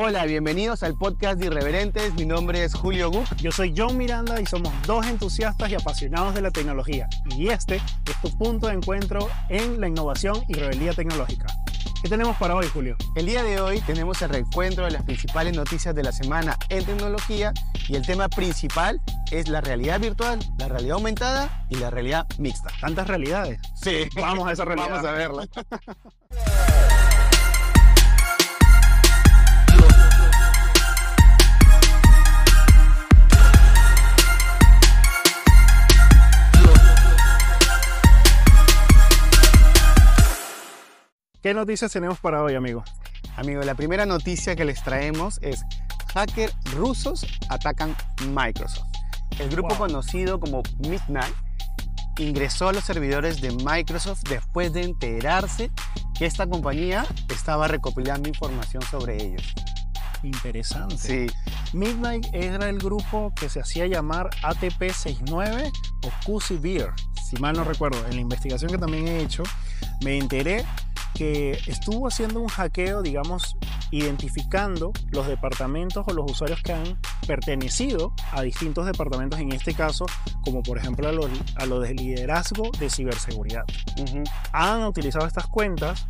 Hola, bienvenidos al podcast de Irreverentes. Mi nombre es Julio Guk. Yo soy John Miranda y somos dos entusiastas y apasionados de la tecnología. Y este es tu punto de encuentro en la innovación y rebeldía tecnológica. ¿Qué tenemos para hoy, Julio? El día de hoy tenemos el reencuentro de las principales noticias de la semana en tecnología y el tema principal es la realidad virtual, la realidad aumentada y la realidad mixta. ¿Tantas realidades? Sí, Vamos a esa realidad. Vamos a verla. ¿Qué noticias tenemos para hoy, amigo? Amigo, la primera noticia que les traemos es hackers rusos atacan Microsoft. El grupo Wow. conocido como Midnight ingresó a los servidores de Microsoft después de enterarse que esta compañía estaba recopilando información sobre ellos. Interesante. Sí, Midnight era el grupo que se hacía llamar ATP69 o QC Beer, si mal no recuerdo. En la investigación que también he hecho, me enteré que estuvo haciendo un hackeo, digamos, identificando los departamentos o los usuarios que han pertenecido a distintos departamentos, en este caso, como por ejemplo a los, a los de liderazgo de ciberseguridad. Han utilizado estas cuentas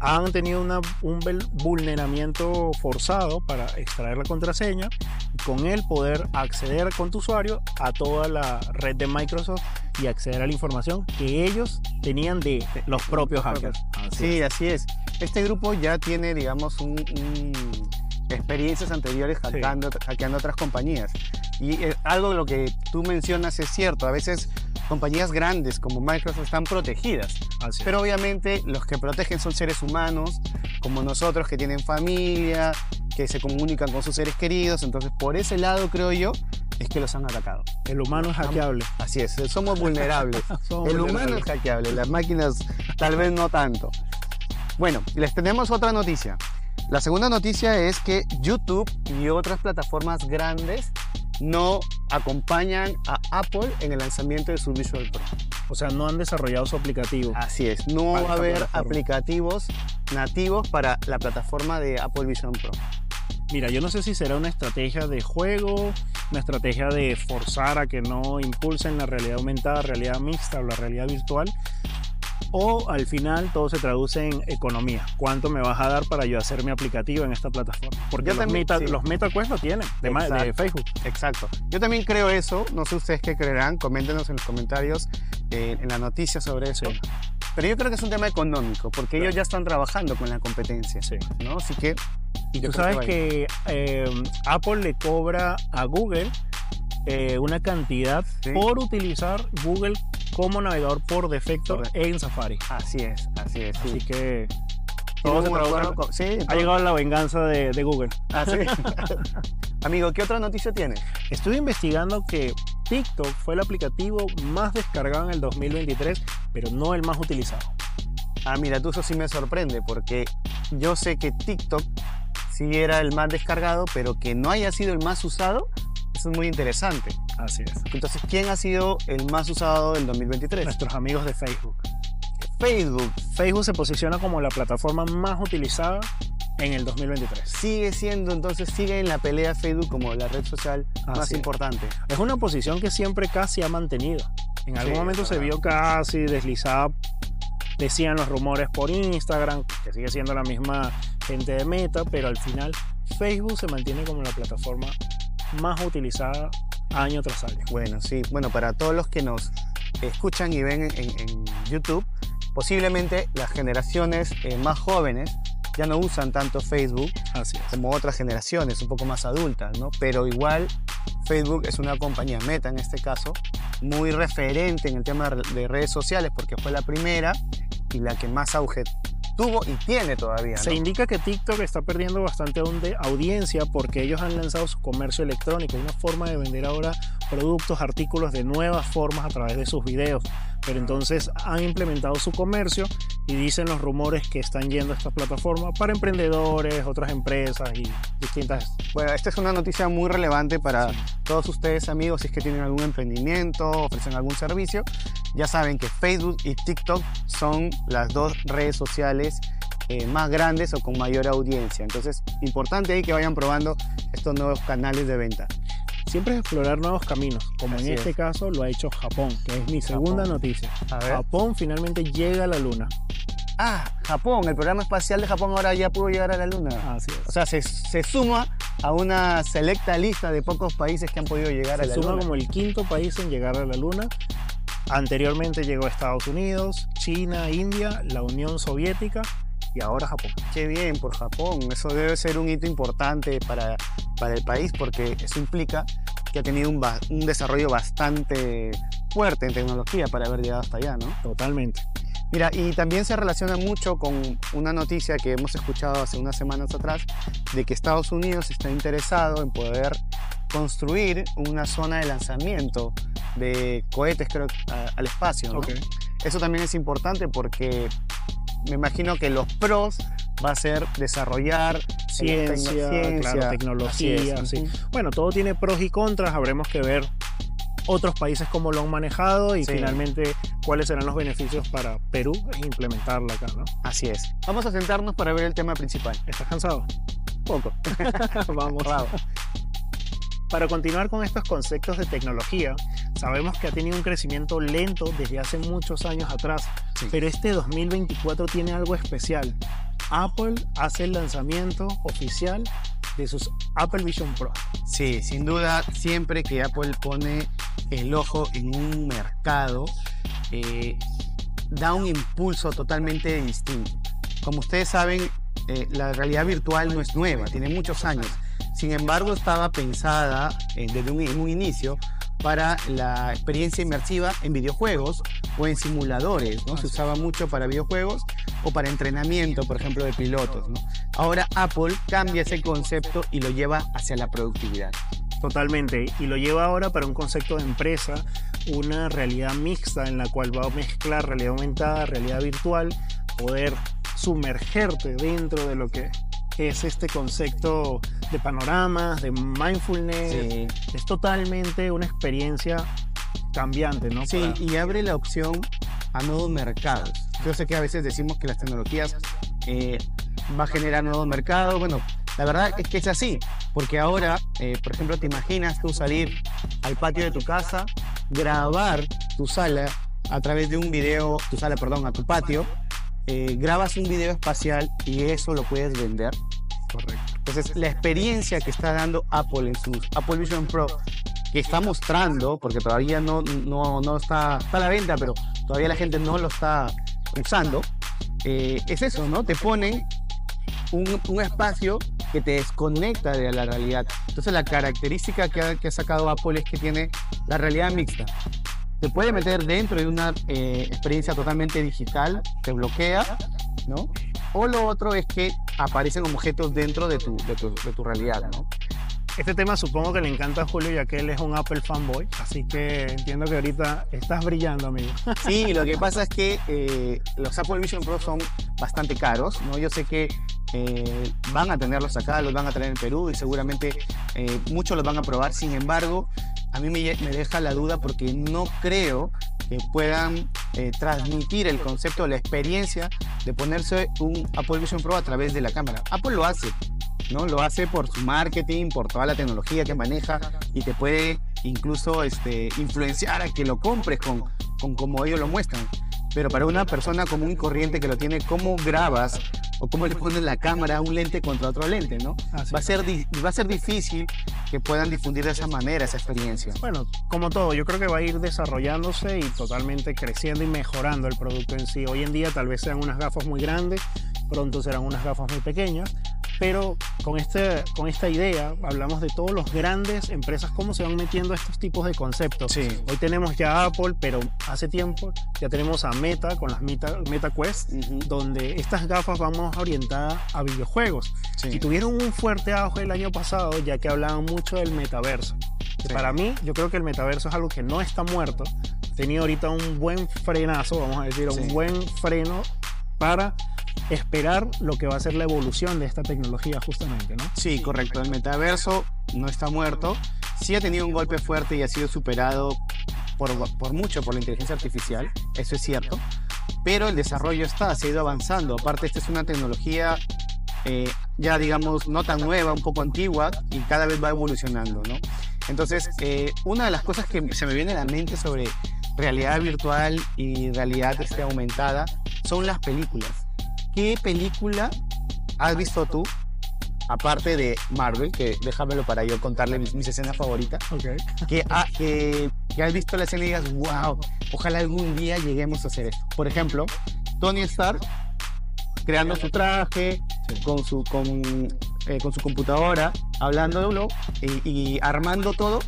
han tenido una- un vulneramiento forzado para extraer la contraseña y con él poder acceder con tu usuario a toda la red de Microsoft y acceder a la información que ellos tenían de los propios hackers. Así Sí, así es. Este grupo ya tiene, digamos, un, un- experiencias anteriores Sí. hackeando, hackeando otras compañías. Y eh, algo de lo que tú mencionas es cierto. A veces compañías grandes como Microsoft están protegidas. así. Pero obviamente los que protegen son seres humanos, como nosotros que tienen familia, que se comunican con sus seres queridos. Entonces, por ese lado, creo yo, es que los han atacado. el humano es hackeable. Así es, somos vulnerables. Somos El humano es hackeable, las máquinas tal vez no tanto. Bueno, les tenemos otra noticia. La segunda noticia es que YouTube y otras plataformas grandes no acompañan a Apple en el lanzamiento de su Visual Pro. O sea, no han desarrollado su aplicativo. Así es, no va a haber aplicativos nativos para la plataforma de Apple Vision Pro. Mira, yo no sé si será una estrategia de juego, una estrategia de forzar a que no impulsen la realidad aumentada, realidad mixta o la realidad virtual, o al final todo se traduce en economía. ¿Cuánto me vas a dar para yo hacer mi aplicativo en esta plataforma? Porque Yo los, también, meta, sí. los MetaQuest lo tienen, de, de. Facebook. Exacto. Yo también creo eso. No sé ustedes qué creerán. Coméntenos en los comentarios eh, en la noticia sobre eso. Sí. Pero yo creo que es un tema económico, porque ellos Claro. ya están trabajando con la competencia, Sí. ¿no? Así que yo tú sabes que eh, Apple le cobra a Google eh, una cantidad Sí. por utilizar Google como navegador por defecto Correcto. en Safari. Así es, así es. Sí. Así que Todo se con- sí, ha llegado la venganza de, de Google. Ah, sí. Amigo, ¿qué otra noticia tienes? Estuve investigando que TikTok fue el aplicativo más descargado en el 2023, pero no el más utilizado. Ah, mira, tú eso sí me sorprende, porque yo sé que TikTok sí era el más descargado, pero que no haya sido el más usado, eso es muy interesante. Así es. Entonces, ¿quién ha sido el más usado del 2023? Nuestros amigos de Facebook. Facebook Facebook se posiciona como la plataforma más utilizada en el 2023. sigue siendo, entonces sigue en la pelea Facebook como la red social más Así es. importante. Es una posición que siempre casi ha mantenido. En algún Sí, momento se vio casi deslizada, decían los rumores por Instagram, que sigue siendo la misma gente de Meta, pero al final Facebook se mantiene como la plataforma más utilizada año tras año. Bueno, sí, bueno, para todos los que nos escuchan y ven en, en YouTube, posiblemente las generaciones eh, más jóvenes ya no usan tanto Facebook Así como otras generaciones un poco más adultas, ¿no? Pero igual Facebook es una compañía meta en este caso, muy referente en el tema de redes sociales porque fue la primera y la que más auge tuvo y tiene todavía. Se indica que TikTok está perdiendo bastante audiencia porque ellos han lanzado su comercio electrónico, una forma de vender ahora productos, artículos de nuevas formas a través de sus videos. Pero entonces han implementado su comercio y dicen los rumores que están yendo a esta plataforma para emprendedores, otras empresas y distintas. Bueno, esta es una noticia muy relevante para Sí. todos ustedes amigos si es que tienen algún emprendimiento, ofrecen algún servicio. Ya saben que Facebook y TikTok son las dos redes sociales eh, más grandes o con mayor audiencia. Entonces, importante ahí que vayan probando estos nuevos canales de venta. Siempre es explorar nuevos caminos, como Así en este es. caso lo ha hecho Japón, que es mi segunda Japón. noticia. A. Japón finalmente llega a la luna. Ah, Japón, el programa espacial de Japón ahora ya pudo llegar a la Luna. Así es. O sea, se, se suma a una selecta lista de pocos países que han podido llegar a Se la suma Luna. como el quinto país en llegar a la Luna. Anteriormente llegó Estados Unidos, China, India, la Unión Soviética y ahora Japón. Qué bien por Japón. Eso debe ser un hito importante para, para el país porque eso implica que ha tenido un, un desarrollo bastante fuerte en tecnología para haber llegado hasta allá, ¿no? Totalmente. Mira, y también se relaciona mucho con una noticia que hemos escuchado hace unas semanas atrás de que Estados Unidos está interesado en poder construir una zona de lanzamiento de cohetes creo, a- al espacio. ¿no? Ok. Eso también es importante porque me imagino que los pros va a ser desarrollar Ciencia, tecno- claro, Así tecnología, sí. Bueno, todo tiene pros y contras. Habremos que ver otros países cómo lo han manejado y Sí. finalmente cuáles serán los beneficios para Perú en implementarla acá, ¿no? Así es. Vamos a sentarnos para ver el tema principal. ¿Estás cansado? Poco. Vamos. Bravo. Para continuar con estos conceptos de tecnología, sabemos que ha tenido un crecimiento lento desde hace muchos años atrás. Pero este 2024 tiene algo especial. Apple hace el lanzamiento oficial de sus Apple Vision Pro. Sí, sin duda, siempre que Apple pone el ojo en un mercado, eh, da un impulso totalmente distinto. Como ustedes saben, eh, la realidad virtual no es nueva, tiene muchos años. Sin embargo, estaba pensada eh, desde un, en un inicio para la experiencia inmersiva en videojuegos o en simuladores, ¿no? Se usaba mucho para videojuegos o para entrenamiento, por ejemplo, de pilotos, ¿no? Ahora Apple cambia ese concepto y lo lleva hacia la productividad. Totalmente. Y lo lleva ahora para un concepto de empresa, una realidad mixta en la cual va a mezclar realidad aumentada, realidad virtual, poder sumergerte dentro de lo que es este concepto de panoramas, de mindfulness. Es totalmente una experiencia cambiante, ¿no? Sí, Para- y abre la opción a nuevos mercados. Yo sé que a veces decimos que las tecnologías eh, va a generar nuevos mercados. Bueno, la verdad es que es así, porque ahora, eh, por ejemplo, te imaginas tú salir al patio de tu casa, grabar tu sala a través de un video, tu sala, perdón, a tu patio, eh, grabas un video espacial y eso lo puedes vender. Correcto. Entonces, la experiencia que está dando Apple en sus Apple Vision Pro, que está mostrando, porque todavía no, no, no está, está a la venta, pero todavía la gente no lo está usando, eh, es eso, ¿no? Te ponen un, un espacio que te desconecta de la realidad. Entonces, la característica que ha, que ha sacado Apple es que tiene la realidad mixta. Te puede meter dentro de una eh, experiencia totalmente digital, te bloquea, ¿no? O lo otro es que aparecen objetos dentro de tu, de tu, de tu realidad, ¿no? Este tema supongo que le encanta a Julio ya que él es un Apple fanboy, así que entiendo que ahorita estás brillando, amigo. Sí, lo que pasa es que eh, los Apple Vision Pro son bastante caros, ¿no? Yo sé que eh, van a tenerlos acá, los van a tener en Perú y seguramente eh, muchos los van a probar. Sin embargo, a mí me, deja la duda porque no creo que puedan eh, transmitir el concepto, la experiencia de ponerse un Apple Vision Pro a través de la cámara. Apple lo hace, ¿no? Lo hace por su marketing, por toda la tecnología que maneja y te puede incluso este, influenciar a que lo compres con, con como ellos lo muestran. Pero para una persona común y corriente que lo tiene, ¿cómo grabas o cómo le pones la cámara a un lente contra otro lente, no? Así Va a ser, va a ser difícil que puedan difundir de esa manera esa experiencia. Bueno, como todo, yo creo que va a ir desarrollándose y totalmente creciendo y mejorando el producto en sí. Hoy en día tal vez sean unas gafas muy grandes, pronto serán unas gafas muy pequeñas, pero con, este, con esta idea hablamos de todos los grandes empresas, cómo se van metiendo estos tipos de conceptos. Sí. Hoy tenemos ya Apple, pero hace tiempo ya tenemos a Meta con las Meta, Meta Quest, donde estas gafas vamos orientadas a videojuegos. Sí. Y tuvieron un fuerte auge el año pasado, ya que hablaban mucho del metaverso. Sí. Para mí, yo creo que el metaverso es algo que no está muerto. Ha tenido ahorita un buen frenazo, vamos a decir, un buen freno para esperar lo que va a ser la evolución de esta tecnología justamente, ¿no? Sí, correcto. El metaverso no está muerto. Sí ha tenido un golpe fuerte y ha sido superado por, por mucho por la inteligencia artificial. Eso es cierto. pero el desarrollo está, se ha ido avanzando. Aparte, esta es una tecnología eh, ya, digamos, no tan nueva, un poco antigua y cada vez va evolucionando, ¿no? Entonces, eh, una de las cosas que se me viene a la mente sobre realidad virtual y realidad este, aumentada son las películas. ¿Qué película has visto tú aparte de Marvel, que déjamelo para yo contarle mis, escenas favoritas, que, que, que, has visto la escena y digas, wow, ojalá algún día lleguemos a hacer esto. Por ejemplo, Tony Stark creando su traje, con, su, con, eh, con su computadora, hablándolo y, y armando todo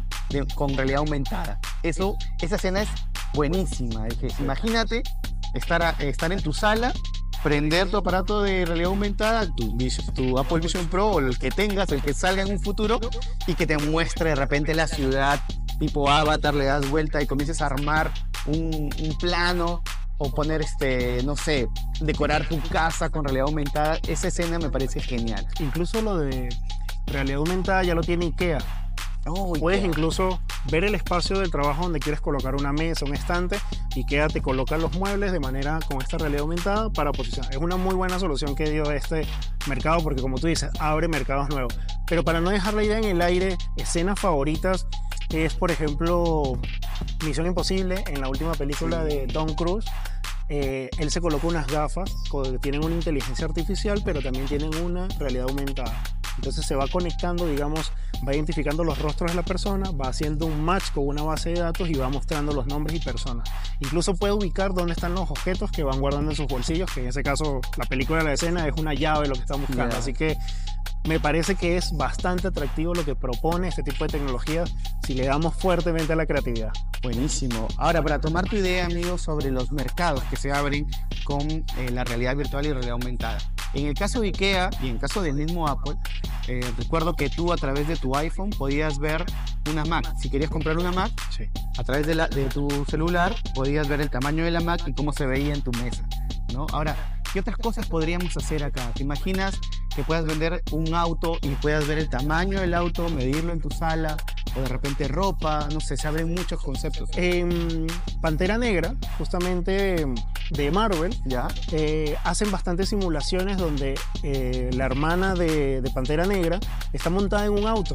con realidad aumentada. Eso, esa escena es buenísima. imagínate estar, estar en tu sala prender tu aparato de realidad aumentada, tu, tu Apple Vision Pro o el que tengas, el que salga en un futuro y que te muestre de repente la ciudad tipo avatar, le das vuelta y comiences a armar un, un plano o poner este, no sé, decorar tu casa con realidad aumentada, esa escena me parece genial. Incluso lo de realidad aumentada ya lo tiene IKEA. Oh, Puedes incluso ver el espacio del trabajo donde quieres colocar una mesa, un estante, y queda te coloca los muebles de manera con esta realidad aumentada para posicionar. Es una muy buena solución que dio este mercado porque como tú dices, abre mercados nuevos. Pero para no dejar la idea en el aire, escenas favoritas es por ejemplo Misión Imposible en la última película de Tom Cruise. Eh, él se colocó unas gafas que tienen una inteligencia artificial, pero también tienen una realidad aumentada. Entonces se va conectando, digamos, va identificando los rostros de la persona, va haciendo un match con una base de datos y va mostrando los nombres y personas. Incluso puede ubicar dónde están los objetos que van guardando en sus bolsillos, que en ese caso la película de la escena es una llave lo que están buscando. Así que me parece que es bastante atractivo lo que propone este tipo de tecnologías si le damos fuertemente a la creatividad. Buenísimo. Ahora, para tomar tu idea, amigo, sobre los mercados que se abren con eh, la realidad virtual y realidad aumentada. En el caso de IKEA y en el caso del mismo Apple, eh, recuerdo que tú a través de tu iPhone podías ver una Mac. Si querías comprar una Mac, a través de, la, de tu celular podías ver el tamaño de la Mac y cómo se veía en tu mesa. ¿no? Ahora, ¿qué otras cosas podríamos hacer acá? ¿Te imaginas que puedas vender un auto y puedas ver el tamaño del auto, medirlo en tu sala, o de repente ropa, no sé, se abren muchos conceptos. En Pantera Negra, justamente de Marvel, ¿Ya? Eh, hacen bastantes simulaciones donde eh, la hermana de, Pantera Negra está montada en un auto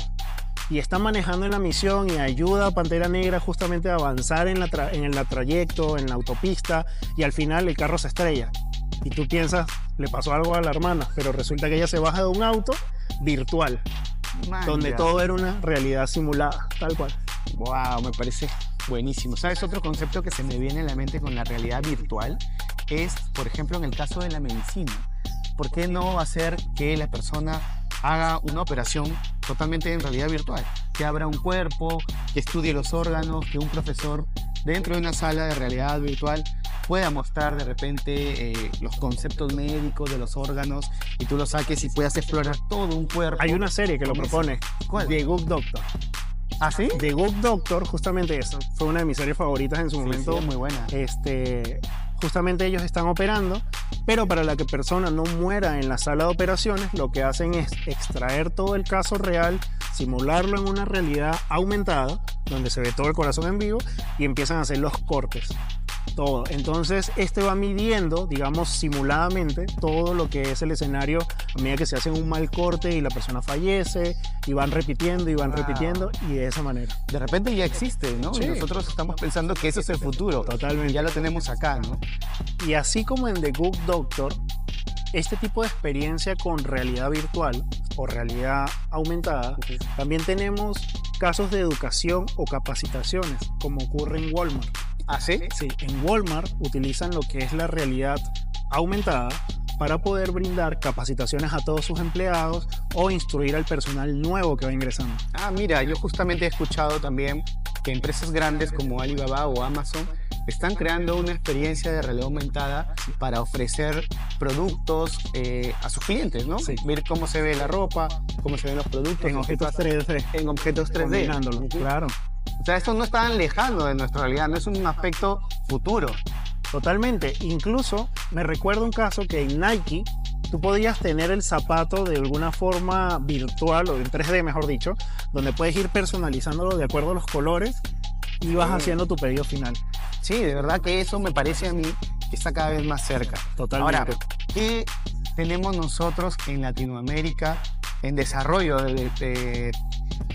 y está manejando en la misión y ayuda a Pantera Negra justamente a avanzar en, la en el trayecto, en la autopista y al final el carro se estrella. Y tú piensas, le pasó algo a la hermana, pero resulta que ella se baja de un auto virtual donde todo era una realidad simulada, tal cual. Wow, me parece buenísimo. ¿Sabes? Otro concepto que se me viene a la mente con la realidad virtual es, por ejemplo, en el caso de la medicina. ¿Por qué no hacer que la persona haga una operación totalmente en realidad virtual? Que abra un cuerpo, que estudie los órganos, que un profesor dentro de una sala de realidad virtual pueda mostrar de repente eh, los conceptos médicos de los órganos y tú lo saques y puedas explorar todo un cuerpo. Hay una serie que lo propone, ¿Cuál? The Good Doctor. ¿Ah, sí? The Good Doctor, justamente eso, fue una de mis series favoritas en su momento. muy buena. Este, justamente ellos están operando, pero para la que persona no muera en la sala de operaciones, lo que hacen es extraer todo el caso real, simularlo en una realidad aumentada, donde se ve todo el corazón en vivo, y empiezan a hacer los cortes todo. Entonces, este va midiendo, digamos, simuladamente todo lo que es el escenario a medida que se hace un mal corte y la persona fallece, y van repitiendo y van repitiendo, y de esa manera. De repente ya existe, ¿no? Y nosotros estamos pensando que eso es el futuro. Totalmente. Ya lo tenemos acá, ¿no? Y así como en The Good Doctor, este tipo de experiencia con realidad virtual o realidad aumentada, también tenemos casos de educación o capacitaciones, como ocurre en Walmart. ¿Ah, sí? Sí, en Walmart utilizan lo que es la realidad aumentada para poder brindar capacitaciones a todos sus empleados o instruir al personal nuevo que va ingresando. Ah, mira, yo justamente he escuchado también que empresas grandes como Alibaba o Amazon están creando una experiencia de realidad aumentada para ofrecer productos eh, a sus clientes, ¿no? Sí. Ver cómo se ve la ropa, cómo se ven los productos. En objetos 3D. En objetos 3D. Claro. O sea, esto no está tan lejano de nuestra realidad, no es un aspecto futuro. Totalmente. Incluso me recuerdo un caso que en Nike tú podías tener el zapato de alguna forma virtual o en 3D, mejor dicho, donde puedes ir personalizándolo de acuerdo a los colores y vas haciendo tu pedido final. Sí, de verdad que eso me parece a mí está cada vez más cerca. Totalmente. Ahora, ¿qué tenemos nosotros en Latinoamérica en desarrollo de, de-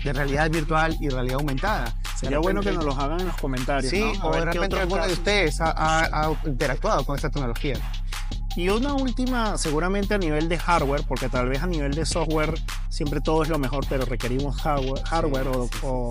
de realidad virtual y realidad aumentada? Sería De bueno que nos los hagan en los comentarios. Sí, ¿no? A o de repente alguno de casos. ustedes ha, ha- ha interactuado con esta tecnología. Y una última, seguramente a nivel de hardware, porque tal vez a nivel de software siempre todo es lo mejor, pero requerimos hardware, hardware o, sí, sí. o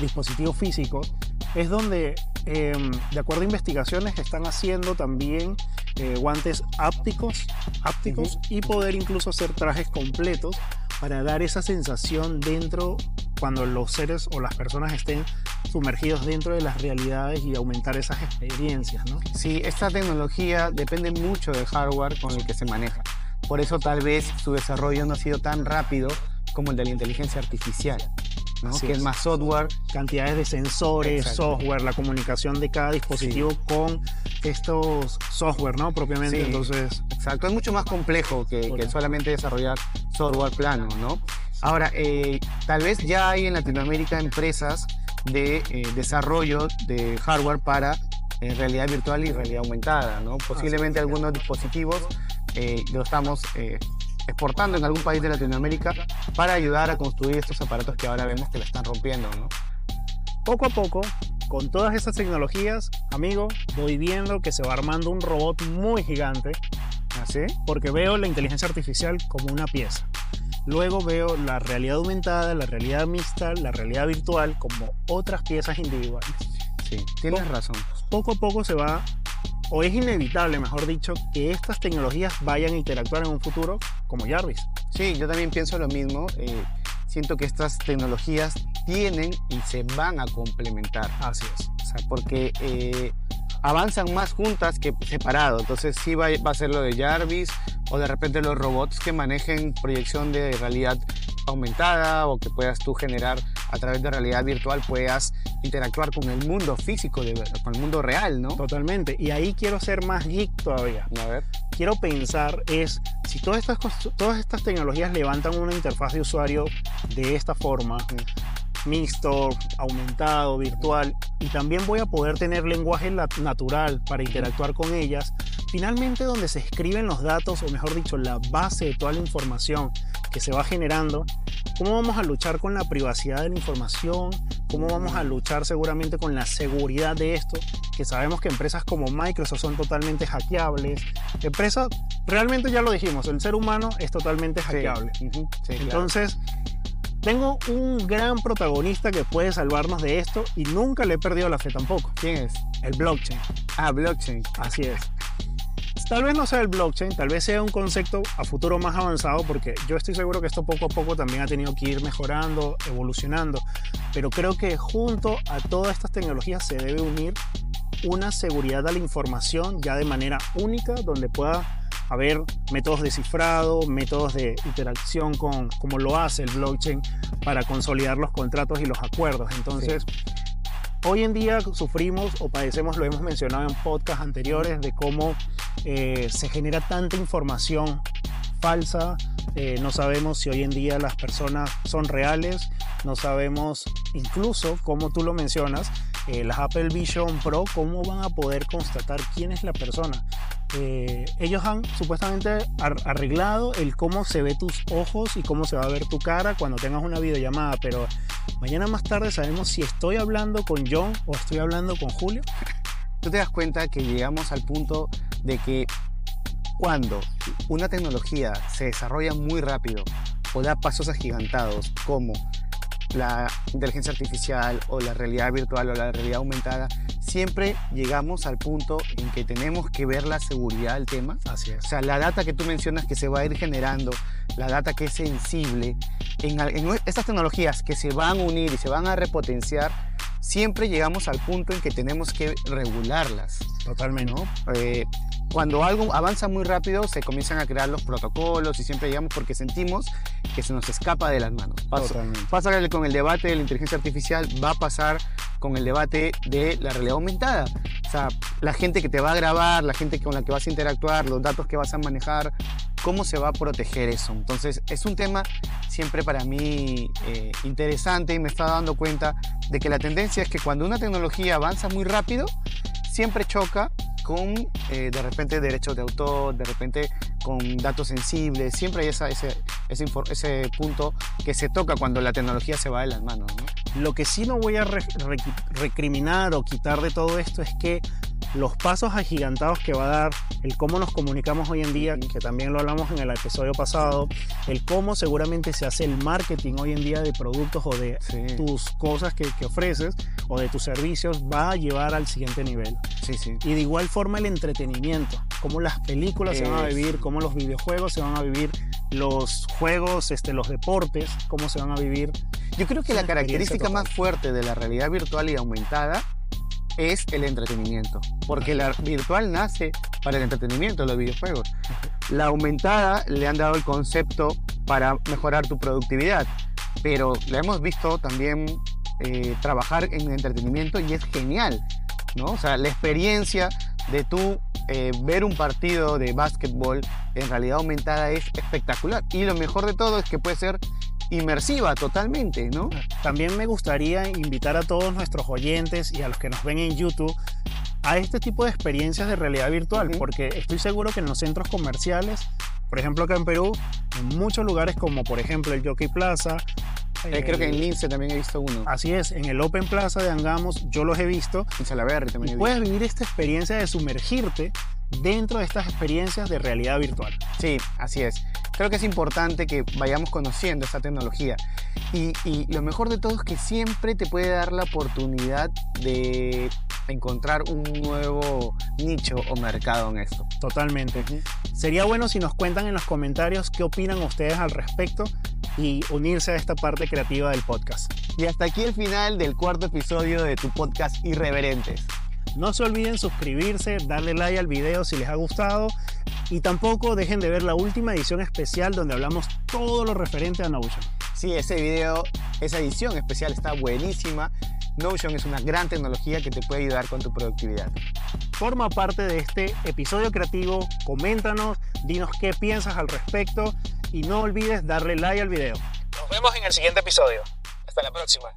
dispositivos físicos, es donde, eh, de acuerdo a investigaciones, están haciendo también eh, guantes ápticos, ápticos y poder incluso hacer trajes completos para dar esa sensación dentro cuando los seres o las personas estén sumergidos dentro de las realidades y aumentar esas experiencias, ¿no? Sí, esta tecnología depende mucho del hardware con el que se maneja. Por eso tal vez su desarrollo no ha sido tan rápido como el de la inteligencia artificial, ¿no? Que es. es. más software. cantidades de sensores, Exacto. software, la comunicación de cada dispositivo con estos software, ¿no? Propiamente. Sí. Entonces, Exacto, es mucho más complejo que, que solamente desarrollar software plano, ¿no? Ahora, eh, tal vez ya hay en Latinoamérica empresas de eh, desarrollo de hardware para eh, realidad virtual y realidad aumentada, ¿no? Posiblemente algunos dispositivos lo estamos exportando en algún país de Latinoamérica para ayudar a construir estos aparatos que ahora vemos que la están rompiendo, ¿no? poco a poco, con todas esas tecnologías, amigo, voy viendo que se va armando un robot muy gigante, ¿Así? porque veo la inteligencia artificial como una pieza. Luego veo la realidad aumentada, la realidad mixta, la realidad virtual como otras piezas individuales. Sí, tienes razón. poco a poco se va, o es inevitable, mejor dicho, que estas tecnologías vayan a interactuar en un futuro como Jarvis. Sí, yo también pienso lo mismo. eh, siento que estas tecnologías tienen y se van a complementar. Así es. O sea, porque eh, avanzan más juntas que separado. Entonces sí va, va a ser lo de Jarvis o de repente los robots que manejen proyección de realidad aumentada o que puedas tú generar a través de realidad virtual, puedas interactuar con el mundo físico, de- con el mundo real, ¿no? Totalmente. Y ahí quiero ser más geek todavía. A ver. Quiero pensar es, si todas estas, todas estas tecnologías levantan una interfaz de usuario de esta forma, mixto, aumentado, virtual, y también voy a poder tener lenguaje natural para interactuar con ellas, finalmente donde se escriben los datos, o mejor dicho, la base de toda la información que se va generando, ¿cómo vamos a luchar con la privacidad de la información? ¿Cómo vamos a luchar seguramente con la seguridad de esto? Que sabemos que empresas como Microsoft son totalmente hackeables. Empresas, realmente ya lo dijimos, el ser humano es totalmente hackeable. Sí, ujú, sí, claro. Tengo un gran protagonista que puede salvarnos de esto y nunca le he perdido la fe tampoco. ¿quién es? El blockchain. Ah, blockchain. Así es. Tal vez no sea el blockchain, tal vez sea un concepto a futuro más avanzado, porque yo estoy seguro que esto poco a poco también ha tenido que ir mejorando, evolucionando, pero creo que junto a todas estas tecnologías se debe unir una seguridad a la información ya de manera única, donde pueda haber métodos de cifrado, métodos de interacción con, como lo hace el blockchain, para consolidar los contratos y los acuerdos. Entonces, Hoy en día sufrimos o padecemos, lo hemos mencionado en podcasts anteriores, de cómo eh, se genera tanta información falsa. eh, no sabemos si hoy en día las personas son reales. No sabemos incluso, como tú lo mencionas, eh, las Apple Vision Pro, cómo van a poder constatar quién es la persona. Eh, ellos han supuestamente ar- arreglado el cómo se ve tus ojos y cómo se va a ver tu cara cuando tengas una videollamada, pero mañana más tarde sabemos si estoy hablando con John o estoy hablando con Julio. tú te das cuenta que llegamos al punto de que cuando una tecnología se desarrolla muy rápido o da pasos agigantados como la inteligencia artificial o la realidad virtual o la realidad aumentada, siempre llegamos al punto en que tenemos que ver la seguridad del tema. Así O sea, la data que tú mencionas que se va a ir generando, la data que es sensible, en, en estas tecnologías que se van a unir y se van a repotenciar, siempre llegamos al punto en que tenemos que regularlas. Totalmente. ¿no? Eh, cuando algo avanza muy rápido, se comienzan a crear los protocolos y siempre llegamos porque sentimos que se nos escapa de las manos. Pasa, con el debate de la inteligencia artificial, va a pasar con el debate de la realidad aumentada. O sea, la gente que te va a grabar, la gente con la que vas a interactuar, los datos que vas a manejar, cómo se va a proteger eso. Entonces, es un tema siempre para mí eh, interesante y me está dando cuenta de que la tendencia es que cuando una tecnología avanza muy rápido, siempre choca con eh, de repente derechos de autor, de repente con datos sensibles. Siempre hay esa, ese, ese, ese, punto que se toca cuando la tecnología se va de las manos. Lo que sí no voy a recriminar o quitar de todo esto es que los pasos agigantados que va a dar, el cómo nos comunicamos hoy en día, que también lo hablamos en el episodio pasado, el cómo seguramente se hace el marketing hoy en día de productos o de tus cosas que, que, ofreces o de tus servicios, va a llevar al siguiente nivel. Sí, sí. Y de igual forma el entretenimiento, cómo las películas se van a vivir, cómo los videojuegos se van a vivir, los juegos, este, los deportes, cómo se van a vivir. Yo creo que la característica más fuerte de la realidad virtual y aumentada es el entretenimiento, porque la virtual nace para el entretenimiento, los videojuegos. La aumentada le han dado el concepto para mejorar tu productividad, pero la hemos visto también eh, trabajar en entretenimiento y es genial, ¿no? O sea, la experiencia de tú eh, ver un partido de básquetbol en realidad aumentada es espectacular. Y lo mejor de todo es que puede ser inmersiva totalmente, ¿no? También me gustaría invitar a todos nuestros oyentes y a los que nos ven en YouTube a este tipo de experiencias de realidad virtual, porque estoy seguro que en los centros comerciales, por ejemplo acá en Perú, en muchos lugares como por ejemplo el Jockey Plaza, eh, creo que en Lince también he visto uno. Así es, en el Open Plaza de Angamos yo los he visto. En Salaberry también. Y puedes vivir esta experiencia de sumergirte dentro de estas experiencias de realidad virtual. Sí, así es. Creo que es importante que vayamos conociendo esta tecnología. Y, lo mejor de todo es que siempre te puede dar la oportunidad de encontrar un nuevo nicho o mercado en esto. Totalmente. Sería bueno si nos cuentan en los comentarios qué opinan ustedes al respecto y unirse a esta parte creativa del podcast. Y hasta aquí el final del cuarto episodio de tu podcast Irreverentes. No se olviden suscribirse, darle like al video si les ha gustado y tampoco dejen de ver la última edición especial donde hablamos todo lo referente a Notion. Sí, ese video, esa edición especial está buenísima. Notion es una gran tecnología que te puede ayudar con tu productividad. Forma parte de este episodio creativo, coméntanos, dinos qué piensas al respecto y no olvides darle like al video. Nos vemos en el siguiente episodio. Hasta la próxima.